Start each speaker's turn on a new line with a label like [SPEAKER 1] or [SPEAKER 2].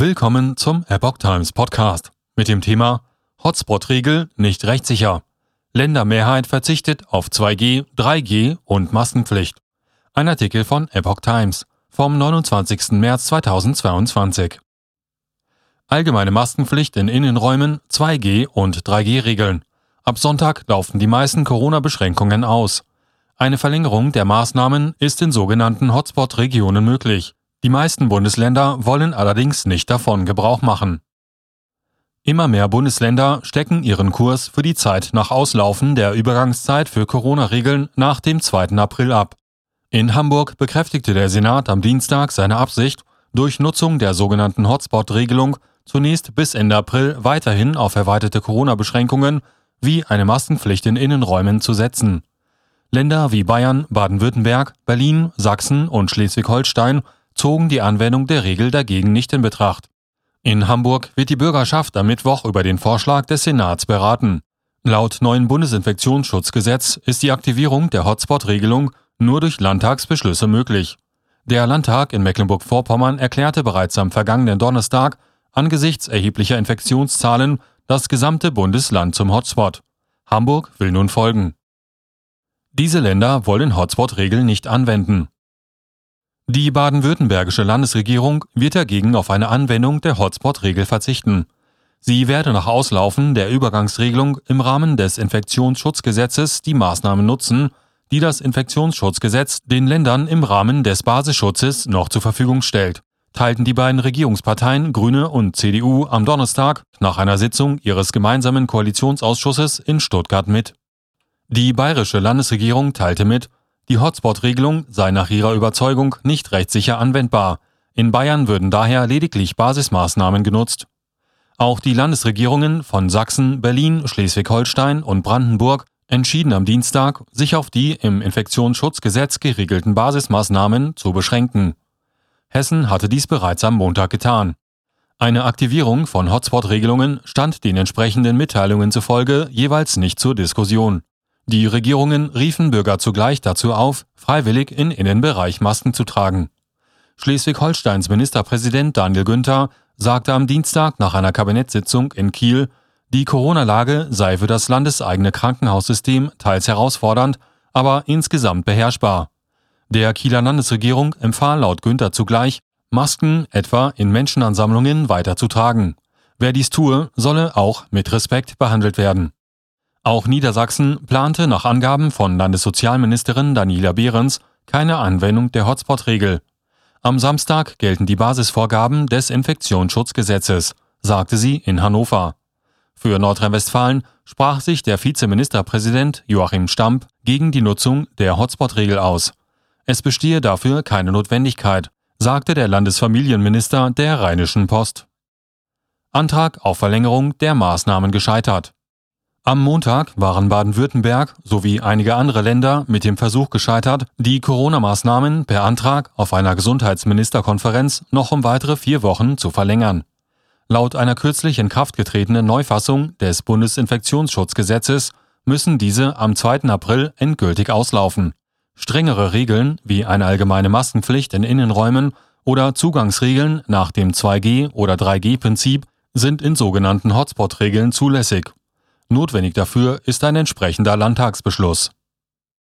[SPEAKER 1] Willkommen zum Epoch Times Podcast mit dem Thema Hotspot-Regel nicht rechtssicher. Ländermehrheit verzichtet auf 2G, 3G und Maskenpflicht. Ein Artikel von Epoch Times vom 29. März 2022. Allgemeine Maskenpflicht in Innenräumen, 2G und 3G-Regeln. Ab Sonntag laufen die meisten Corona-Beschränkungen aus. Eine Verlängerung der Maßnahmen ist in sogenannten Hotspot-Regionen möglich. Die meisten Bundesländer wollen allerdings nicht davon Gebrauch machen. Immer mehr Bundesländer stecken ihren Kurs für die Zeit nach Auslaufen der Übergangszeit für Corona-Regeln nach dem 2. April ab. In Hamburg bekräftigte der Senat am Dienstag seine Absicht, durch Nutzung der sogenannten Hotspot-Regelung zunächst bis Ende April weiterhin auf erweiterte Corona-Beschränkungen wie eine Maskenpflicht in Innenräumen zu setzen. Länder wie Bayern, Baden-Württemberg, Berlin, Sachsen und Schleswig-Holstein zogen die Anwendung der Regel dagegen nicht in Betracht. In Hamburg wird die Bürgerschaft am Mittwoch über den Vorschlag des Senats beraten. Laut neuen Bundesinfektionsschutzgesetz ist die Aktivierung der Hotspot-Regelung nur durch Landtagsbeschlüsse möglich. Der Landtag in Mecklenburg-Vorpommern erklärte bereits am vergangenen Donnerstag angesichts erheblicher Infektionszahlen das gesamte Bundesland zum Hotspot. Hamburg will nun folgen. Diese Länder wollen Hotspot-Regeln nicht anwenden. Die baden-württembergische Landesregierung wird dagegen auf eine Anwendung der Hotspot-Regel verzichten. Sie werde nach Auslaufen der Übergangsregelung im Rahmen des Infektionsschutzgesetzes die Maßnahmen nutzen, die das Infektionsschutzgesetz den Ländern im Rahmen des Basisschutzes noch zur Verfügung stellt, teilten die beiden Regierungsparteien Grüne und CDU am Donnerstag nach einer Sitzung ihres gemeinsamen Koalitionsausschusses in Stuttgart mit. Die bayerische Landesregierung teilte mit, die Hotspot-Regelung sei nach ihrer Überzeugung nicht rechtssicher anwendbar. In Bayern würden daher lediglich Basismaßnahmen genutzt. Auch die Landesregierungen von Sachsen, Berlin, Schleswig-Holstein und Brandenburg entschieden am Dienstag, sich auf die im Infektionsschutzgesetz geregelten Basismaßnahmen zu beschränken. Hessen hatte dies bereits am Montag getan. Eine Aktivierung von Hotspot-Regelungen stand den entsprechenden Mitteilungen zufolge jeweils nicht zur Diskussion. Die Regierungen riefen Bürger zugleich dazu auf, freiwillig in Innenbereich Masken zu tragen. Schleswig-Holsteins Ministerpräsident Daniel Günther sagte am Dienstag nach einer Kabinettssitzung in Kiel, die Corona-Lage sei für das landeseigene Krankenhaussystem teils herausfordernd, aber insgesamt beherrschbar. Der Kieler Landesregierung empfahl laut Günther zugleich, Masken etwa in Menschenansammlungen weiter zu tragen. Wer dies tue, solle auch mit Respekt behandelt werden. Auch Niedersachsen plante nach Angaben von Landessozialministerin Daniela Behrens keine Anwendung der Hotspot-Regel. Am Samstag gelten die Basisvorgaben des Infektionsschutzgesetzes, sagte sie in Hannover. Für Nordrhein-Westfalen sprach sich der Vizeministerpräsident Joachim Stamp gegen die Nutzung der Hotspot-Regel aus. Es bestehe dafür keine Notwendigkeit, sagte der Landesfamilienminister der Rheinischen Post. Antrag auf Verlängerung der Maßnahmen gescheitert. Am Montag waren Baden-Württemberg sowie einige andere Länder mit dem Versuch gescheitert, die Corona-Maßnahmen per Antrag auf einer Gesundheitsministerkonferenz noch um weitere vier Wochen zu verlängern. Laut einer kürzlich in Kraft getretenen Neufassung des Bundesinfektionsschutzgesetzes müssen diese am 2. April endgültig auslaufen. Strengere Regeln wie eine allgemeine Maskenpflicht in Innenräumen oder Zugangsregeln nach dem 2G- oder 3G-Prinzip sind in sogenannten Hotspot-Regeln zulässig Notwendig dafür ist ein entsprechender Landtagsbeschluss.